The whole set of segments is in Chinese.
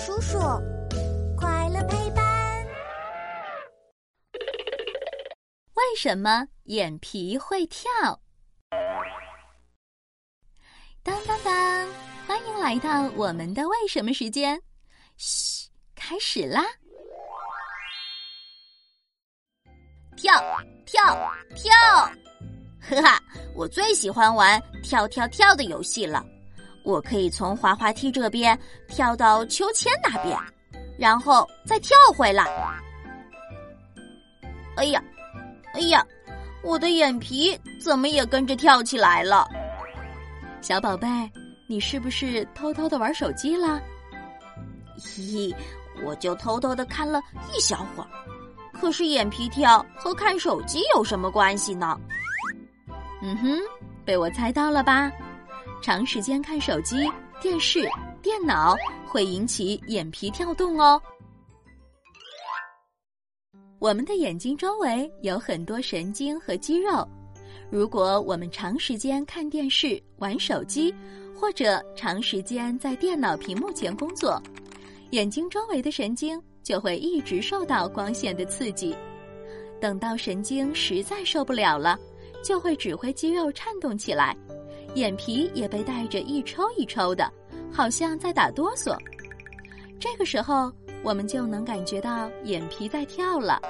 叔叔，快乐陪伴。为什么眼皮会跳？当当当！欢迎来到我们的为什么时间。嘘，开始啦！跳跳跳！哈哈，我最喜欢玩跳跳跳的游戏了。我可以从滑滑梯这边跳到秋千那边，然后再跳回来。哎呀，哎呀，我的眼皮怎么也跟着跳起来了？小宝贝，你是不是偷偷的玩手机了？咦，我就偷偷的看了一小会儿。可是眼皮跳和看手机有什么关系呢？嗯哼，被我猜到了吧？长时间看手机、电视、电脑会引起眼皮跳动哦。我们的眼睛周围有很多神经和肌肉，如果我们长时间看电视、玩手机，或者长时间在电脑屏幕前工作，眼睛周围的神经就会一直受到光线的刺激。等到神经实在受不了了，就会指挥肌肉颤动起来。眼皮也被带着一抽一抽的，好像在打哆嗦。这个时候，我们就能感觉到眼皮在跳了。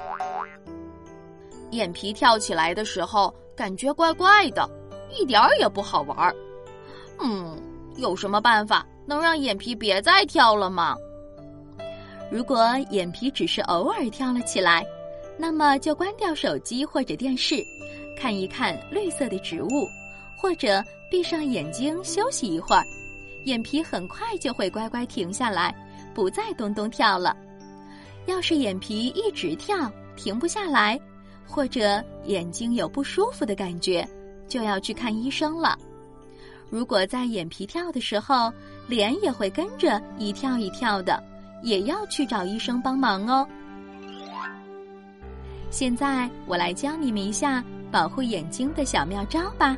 眼皮跳起来的时候，感觉怪怪的，一点儿也不好玩儿。嗯，有什么办法能让眼皮别再跳了吗？如果眼皮只是偶尔跳了起来，那么就关掉手机或者电视，看一看绿色的植物。或者闭上眼睛休息一会儿，眼皮很快就会乖乖停下来，不再咚咚跳了。要是眼皮一直跳，停不下来，或者眼睛有不舒服的感觉，就要去看医生了。如果在眼皮跳的时候，脸也会跟着一跳一跳的，也要去找医生帮忙哦。现在我来教你们一下保护眼睛的小妙招吧。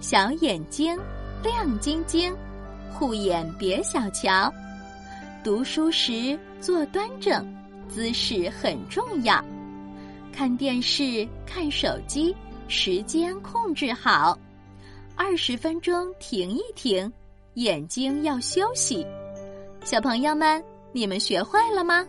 小眼睛亮晶晶，护眼别小瞧。读书时坐端正，姿势很重要。看电视、看手机，时间控制好。二十分钟停一停，眼睛要休息。小朋友们，你们学会了吗？